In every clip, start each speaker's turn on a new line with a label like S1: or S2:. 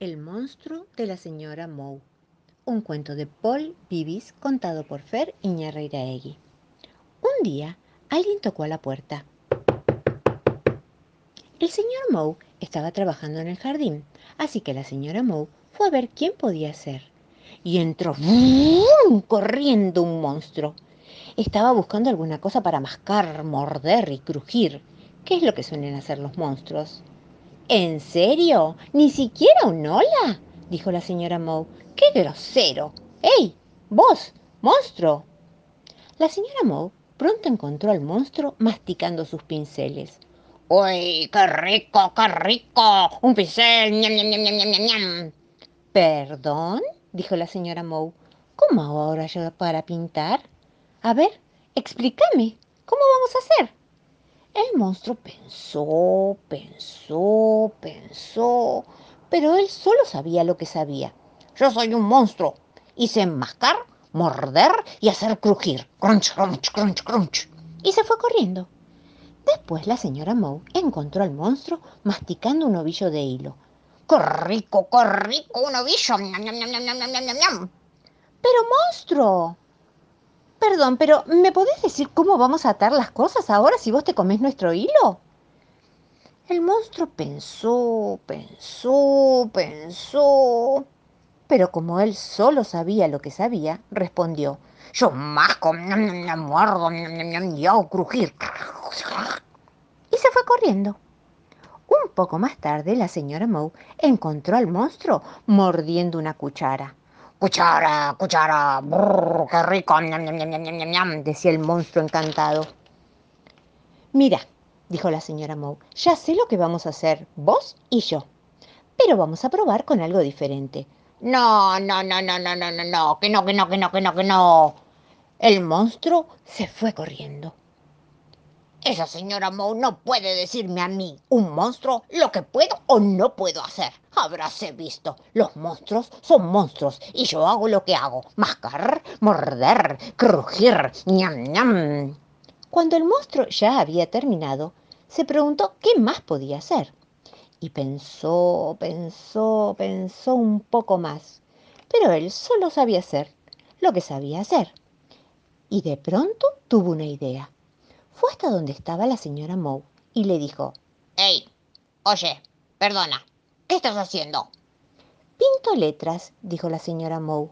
S1: El monstruo de la señora Moe. Un cuento de Paul Vivis contado por Fer Iñarreiraegui. Un día, alguien tocó a la puerta. El señor Moe estaba trabajando en el jardín, así que la señora Moe fue a ver quién podía ser. Y entró corriendo un monstruo. Estaba buscando alguna cosa para mascar, morder y crujir. ¿Qué es lo que suelen hacer los monstruos? ¿En serio? ¿Ni siquiera un hola? dijo la señora Moe. ¡Qué grosero! ¡Ey! ¡Vos! ¡Monstruo! La señora Moe pronto encontró al monstruo masticando sus pinceles.
S2: ¡Uy, qué rico, qué rico! ¡Un pincel! ¡Ñam, ñam, ñam, ñam, ñam, ñam!
S1: ¿Perdón? dijo la señora Moe. ¿Cómo ahora yo para pintar? A ver, explícame. ¿Cómo vamos a hacer? El monstruo pensó, pensó, pensó, pero él solo sabía lo que sabía.
S2: Yo soy un monstruo y sé mascar, morder y hacer crujir. Crunch, crunch, crunch, crunch.
S1: Y se fue corriendo. Después la señora Moe encontró al monstruo masticando un ovillo de hilo.
S2: ¡Qué rico, qué rico! ¡Un ovillo! ¡Ñam, ñam, ñam, ñam, ñam, ñam, ñam!
S1: Pero monstruo, Perdón, pero ¿me podés decir cómo vamos a atar las cosas ahora si vos te comés nuestro hilo? El monstruo pensó, pensó, pensó, pero como él solo sabía lo que sabía, respondió,
S2: yo masco, muerdo, y hago crujir.
S1: Y se fue corriendo. Un poco más tarde, la señora Moe encontró al monstruo mordiendo una cuchara.
S2: Cuchara, cuchara, brrr, qué rico, ñam, ñam, ñam, ñam, ñam,
S1: decía el monstruo encantado. Mira, dijo la señora Moe, ya sé lo que vamos a hacer, vos y yo. Pero vamos a probar con algo diferente.
S2: No, no, no, no, no, no, no, no, que no, que no, que no, que no, que no.
S1: El monstruo se fue corriendo.
S2: Esa señora Moe no puede decirme a mí, un monstruo, lo que puedo o no puedo hacer. Habráse visto. Los monstruos son monstruos y yo hago lo que hago. Mascar, morder, crujir, ñam, ñam.
S1: Cuando el monstruo ya había terminado, se preguntó qué más podía hacer. Y pensó, pensó, pensó un poco más. Pero él solo sabía hacer lo que sabía hacer. Y de pronto tuvo una idea fue hasta donde estaba la señora Moe y le dijo,
S2: ¡Ey! Oye, perdona, ¿qué estás haciendo?
S1: Pinto letras, dijo la señora Moe.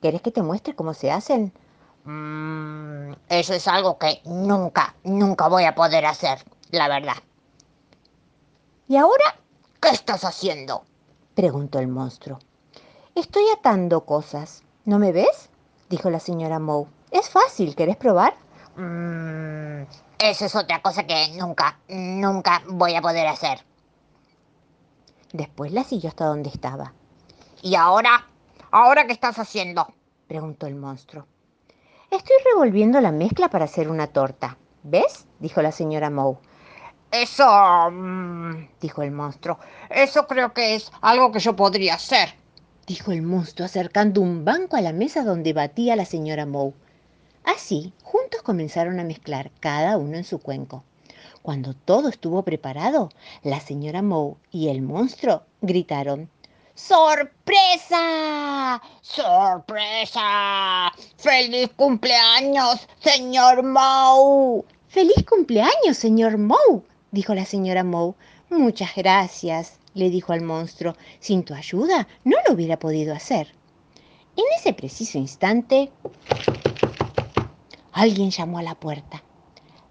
S1: ¿Quieres que te muestre cómo se hacen?
S2: Mm, eso es algo que nunca, nunca voy a poder hacer, la verdad.
S1: ¿Y ahora
S2: qué estás haciendo?
S1: preguntó el monstruo. Estoy atando cosas. ¿No me ves? dijo la señora Moe. Es fácil, ¿querés probar?
S2: Mm, eso es otra cosa que nunca, nunca voy a poder hacer.
S1: Después la siguió hasta donde estaba.
S2: ¿Y ahora? ¿Ahora qué estás haciendo?
S1: preguntó el monstruo. Estoy revolviendo la mezcla para hacer una torta. ¿Ves? dijo la señora Moe.
S2: Eso, mm, dijo el monstruo, eso creo que es algo que yo podría hacer,
S1: dijo el monstruo acercando un banco a la mesa donde batía la señora Moe. Así, juntos comenzaron a mezclar, cada uno en su cuenco. Cuando todo estuvo preparado, la señora Moe y el monstruo gritaron,
S2: ¡Sorpresa! ¡Sorpresa! ¡Feliz cumpleaños, señor Moe!
S1: ¡Feliz cumpleaños, señor Moe! dijo la señora Moe. Muchas gracias, le dijo al monstruo. Sin tu ayuda no lo hubiera podido hacer. En ese preciso instante, Alguien llamó a la puerta.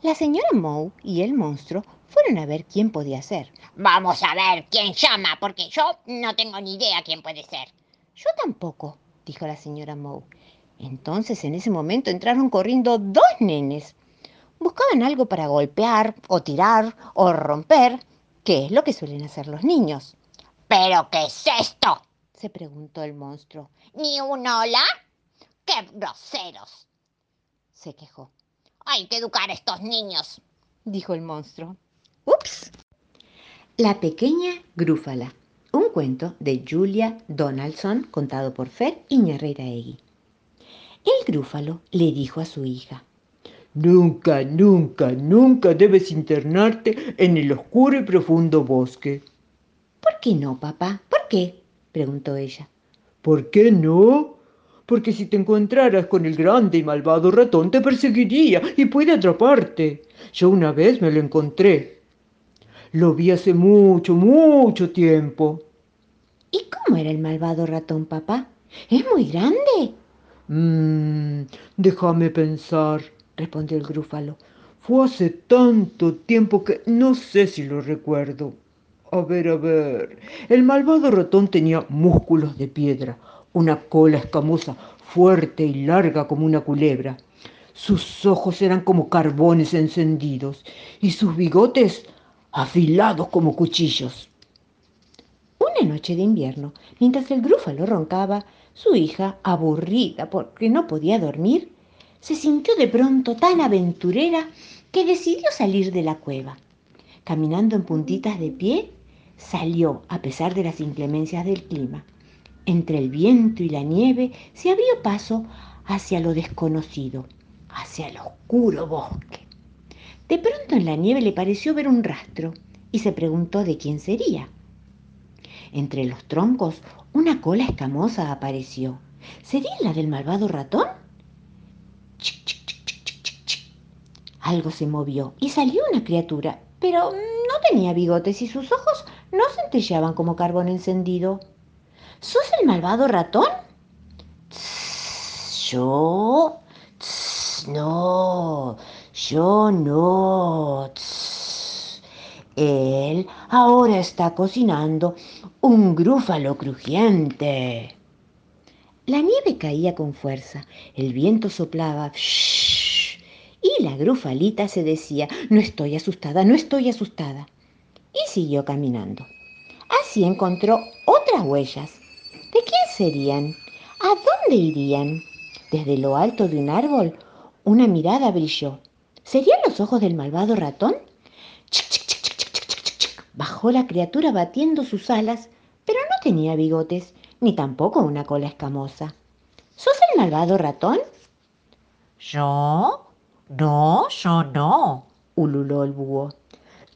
S1: La señora Moe y el monstruo fueron a ver quién podía ser.
S2: Vamos a ver quién llama, porque yo no tengo ni idea quién puede ser.
S1: Yo tampoco, dijo la señora Moe. Entonces en ese momento entraron corriendo dos nenes. Buscaban algo para golpear, o tirar, o romper, que es lo que suelen hacer los niños.
S2: ¿Pero qué es esto?
S1: se preguntó el monstruo.
S2: ¿Ni un hola? ¡Qué groseros!
S1: Se quejó.
S2: Hay que educar a estos niños,
S1: dijo el monstruo. ¡Ups! La pequeña grúfala. Un cuento de Julia Donaldson contado por Fer Iñarreiraegui. El grúfalo le dijo a su hija,
S3: Nunca, nunca, nunca debes internarte en el oscuro y profundo bosque.
S1: ¿Por qué no, papá? ¿Por qué? preguntó ella.
S3: ¿Por qué no? Porque si te encontraras con el grande y malvado ratón te perseguiría y puede atraparte. Yo una vez me lo encontré. Lo vi hace mucho, mucho tiempo.
S1: ¿Y cómo era el malvado ratón, papá? ¿Es muy grande?
S3: Mmm, déjame pensar, respondió el grúfalo. Fue hace tanto tiempo que no sé si lo recuerdo. A ver, a ver. El malvado ratón tenía músculos de piedra, una cola escamosa, fuerte y larga como una culebra. Sus ojos eran como carbones encendidos y sus bigotes afilados como cuchillos.
S1: Una noche de invierno, mientras el grúfalo roncaba, su hija, aburrida porque no podía dormir, se sintió de pronto tan aventurera que decidió salir de la cueva. Caminando en puntitas de pie, salió a pesar de las inclemencias del clima. Entre el viento y la nieve se abrió paso hacia lo desconocido, hacia el oscuro bosque. De pronto en la nieve le pareció ver un rastro y se preguntó de quién sería. Entre los troncos una cola escamosa apareció. ¿Sería la del malvado ratón? Algo se movió y salió una criatura, pero no tenía bigotes y sus ojos no centellaban como carbón encendido. ¿Sos el malvado ratón? yo. no, yo no. Él ahora está cocinando un grúfalo crujiente. La nieve caía con fuerza, el viento soplaba y la grufalita se decía, no estoy asustada, no estoy asustada. Y siguió caminando. Así encontró otras huellas. ¿De quién serían? ¿A dónde irían? Desde lo alto de un árbol, una mirada brilló. ¿Serían los ojos del malvado ratón? Bajó la criatura batiendo sus alas, pero no tenía bigotes, ni tampoco una cola escamosa. ¿Sos el malvado ratón?
S2: ¿Yo? No, yo no, ululó el búho.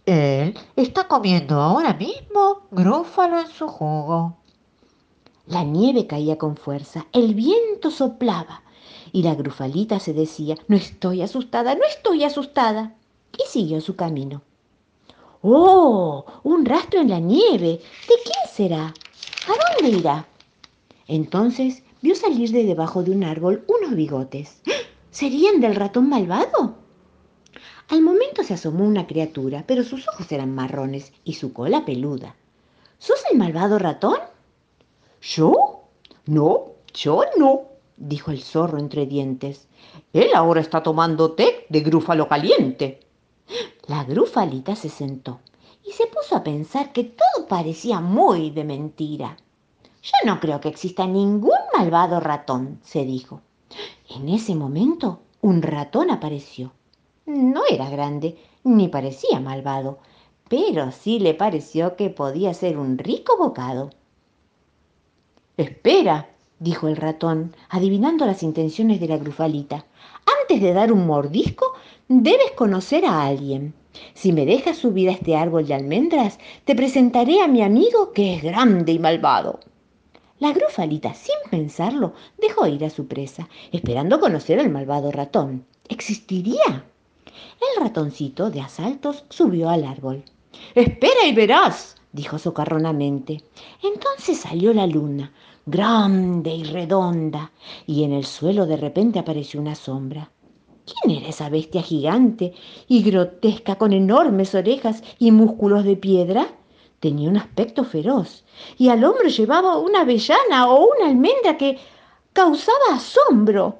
S2: Él está comiendo ahora mismo grúfalo en su jugo.
S1: La nieve caía con fuerza, el viento soplaba y la grufalita se decía, no estoy asustada, no estoy asustada. Y siguió su camino. ¡Oh! Un rastro en la nieve. ¿De quién será? ¿A dónde irá? Entonces vio salir de debajo de un árbol unos bigotes. ¿Serían del ratón malvado? Al momento se asomó una criatura, pero sus ojos eran marrones y su cola peluda. ¿Sos el malvado ratón?
S3: ¿Yo? No, yo no, dijo el zorro entre dientes. Él ahora está tomando té de grúfalo caliente.
S1: La grufalita se sentó y se puso a pensar que todo parecía muy de mentira. Yo no creo que exista ningún malvado ratón, se dijo. En ese momento, un ratón apareció. No era grande, ni parecía malvado, pero sí le pareció que podía ser un rico bocado.
S3: Espera, dijo el ratón, adivinando las intenciones de la grufalita. Antes de dar un mordisco, debes conocer a alguien. Si me dejas subir a este árbol de almendras, te presentaré a mi amigo que es grande y malvado.
S1: La grufalita, sin pensarlo, dejó ir a su presa, esperando conocer al malvado ratón. ¿Existiría? El ratoncito de asaltos subió al árbol.
S3: Espera y verás, dijo socarronamente.
S1: Entonces salió la luna, grande y redonda, y en el suelo de repente apareció una sombra. ¿Quién era esa bestia gigante y grotesca con enormes orejas y músculos de piedra? Tenía un aspecto feroz y al hombro llevaba una avellana o una almendra que causaba asombro.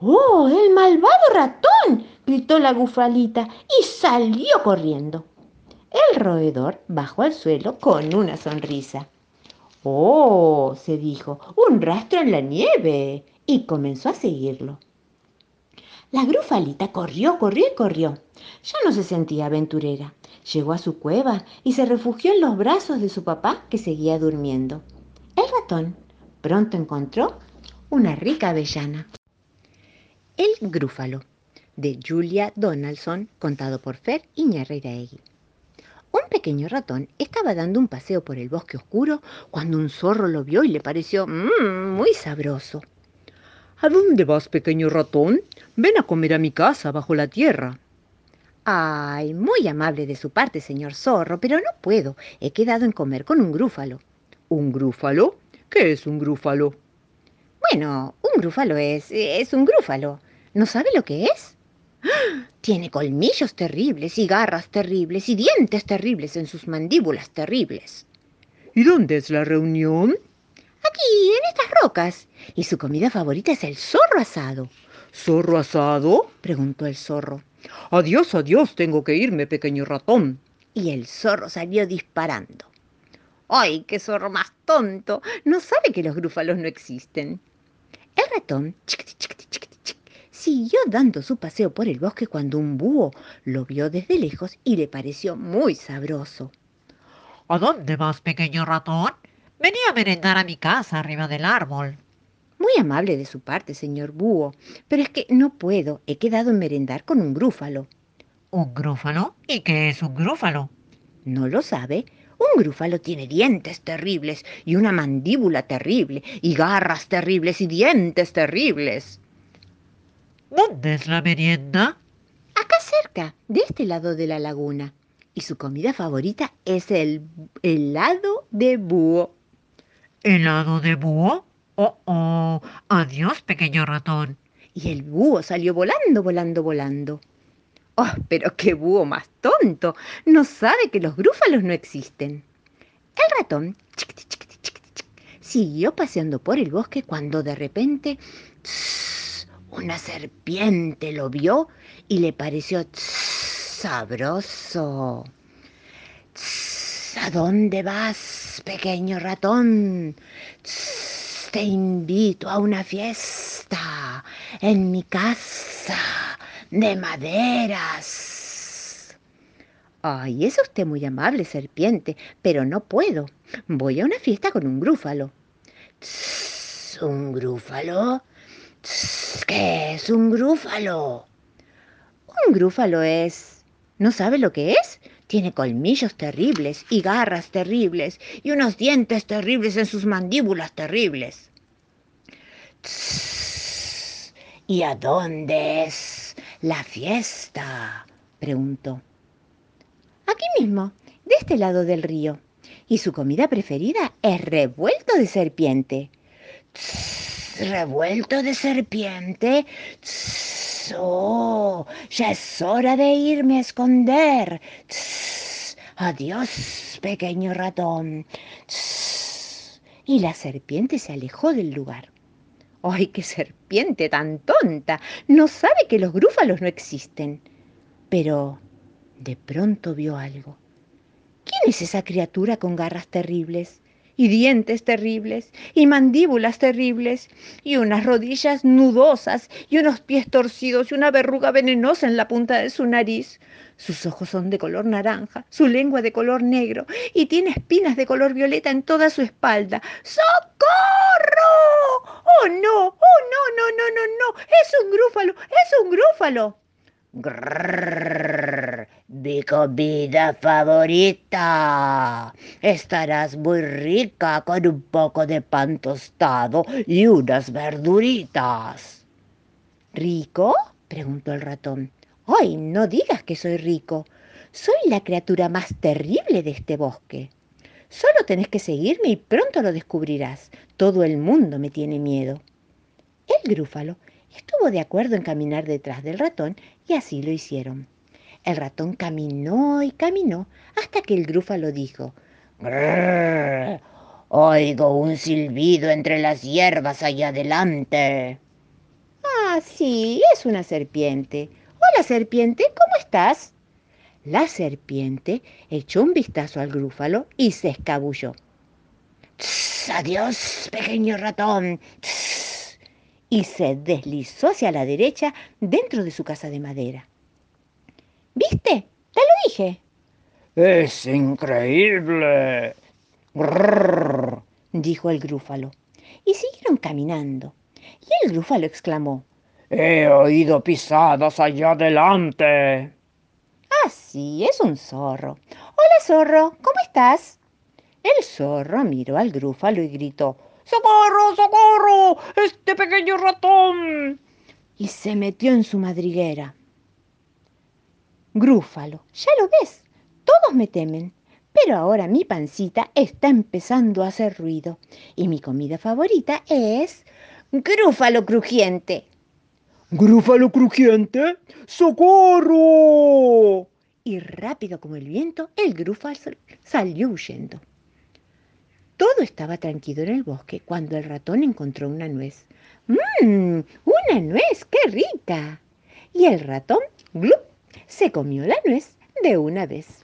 S1: ¡Oh, el malvado ratón! gritó la gufalita y salió corriendo. El roedor bajó al suelo con una sonrisa. ¡Oh! se dijo, un rastro en la nieve y comenzó a seguirlo. La grufalita corrió, corrió y corrió. Ya no se sentía aventurera. Llegó a su cueva y se refugió en los brazos de su papá que seguía durmiendo. El ratón pronto encontró una rica avellana. El grúfalo de Julia Donaldson, contado por Fer Iñárritu. Un pequeño ratón estaba dando un paseo por el bosque oscuro cuando un zorro lo vio y le pareció mmm, muy sabroso.
S3: ¿A dónde vas, pequeño ratón? Ven a comer a mi casa bajo la tierra.
S1: Ay, muy amable de su parte, señor zorro, pero no puedo. He quedado en comer con un grúfalo.
S3: ¿Un grúfalo? ¿Qué es un grúfalo?
S1: Bueno, un grúfalo es, es un grúfalo. ¿No sabe lo que es? Tiene colmillos terribles y garras terribles y dientes terribles en sus mandíbulas terribles.
S3: ¿Y dónde es la reunión?
S1: Aquí, en estas rocas. Y su comida favorita es el zorro asado.
S3: ¿Zorro asado?
S1: preguntó el zorro.
S3: Adiós, adiós, tengo que irme, pequeño ratón.
S1: Y el zorro salió disparando. ¡Ay, qué zorro más tonto! No sabe que los grúfalos no existen. El ratón siguió dando su paseo por el bosque cuando un búho lo vio desde lejos y le pareció muy sabroso.
S2: ¿A dónde vas, pequeño ratón? Venía a merendar a mi casa arriba del árbol.
S1: Muy amable de su parte, señor búho, pero es que no puedo. He quedado en merendar con un grúfalo.
S2: ¿Un grúfalo? ¿Y qué es un grúfalo?
S1: ¿No lo sabe? Un grúfalo tiene dientes terribles y una mandíbula terrible y garras terribles y dientes terribles.
S2: ¿Dónde es la merienda?
S1: Acá cerca, de este lado de la laguna. Y su comida favorita es el helado de búho.
S2: ¿Helado de búho? Oh, oh. Adiós, pequeño ratón.
S1: Y el búho salió volando, volando, volando. Oh, pero qué búho más tonto. No sabe que los grúfalos no existen. El ratón siguió paseando por el bosque cuando de repente una serpiente lo vio y le pareció sabroso. ¿A dónde vas, pequeño ratón? te invito a una fiesta en mi casa de maderas. Ay, es usted muy amable, serpiente, pero no puedo. Voy a una fiesta con un grúfalo. ¿Un grúfalo? ¿Qué es un grúfalo? Un grúfalo es... ¿No sabe lo que es? Tiene colmillos terribles y garras terribles y unos dientes terribles en sus mandíbulas terribles. ¿Y a dónde es la fiesta? preguntó. Aquí mismo, de este lado del río. Y su comida preferida es revuelto de serpiente. ¿Revuelto de serpiente? Oh, ya es hora de irme a esconder. Adiós, pequeño ratón. Y la serpiente se alejó del lugar. ¡Ay, qué serpiente tan tonta! No sabe que los grúfalos no existen. Pero de pronto vio algo. ¿Quién es esa criatura con garras terribles? Y dientes terribles, y mandíbulas terribles, y unas rodillas nudosas, y unos pies torcidos, y una verruga venenosa en la punta de su nariz. Sus ojos son de color naranja, su lengua de color negro, y tiene espinas de color violeta en toda su espalda. ¡Socorro! ¡Oh, no! ¡Oh, no, no, no, no, no! ¡Es un grúfalo! ¡Es un grúfalo! Mi comida favorita. Estarás muy rica con un poco de pan tostado y unas verduritas. ¿Rico? preguntó el ratón. ¡Ay, no digas que soy rico! Soy la criatura más terrible de este bosque. Solo tenés que seguirme y pronto lo descubrirás. Todo el mundo me tiene miedo. El grúfalo estuvo de acuerdo en caminar detrás del ratón y así lo hicieron. El ratón caminó y caminó hasta que el grúfalo dijo, Grrr, Oigo un silbido entre las hierbas allá adelante. Ah, sí, es una serpiente. Hola, serpiente, ¿cómo estás? La serpiente echó un vistazo al grúfalo y se escabulló. adiós, pequeño ratón y se deslizó hacia la derecha dentro de su casa de madera. ¿Viste? Te lo dije.
S3: Es increíble.
S1: dijo el grúfalo. Y siguieron caminando. Y el grúfalo exclamó.
S3: He oído pisadas allá adelante.
S1: Ah, sí, es un zorro. Hola, zorro, ¿cómo estás? El zorro miró al grúfalo y gritó,
S3: ¡Socorro, socorro! ¡Este pequeño ratón!
S1: Y se metió en su madriguera. Grúfalo, ya lo ves, todos me temen, pero ahora mi pancita está empezando a hacer ruido y mi comida favorita es grúfalo crujiente.
S3: ¿Grúfalo crujiente? ¡Socorro!
S1: Y rápido como el viento, el grúfalo salió huyendo. Todo estaba tranquilo en el bosque cuando el ratón encontró una nuez. ¡Mmm! ¡Una nuez! ¡Qué rica! Y el ratón, ¡glup! Se comió la nuez de una vez.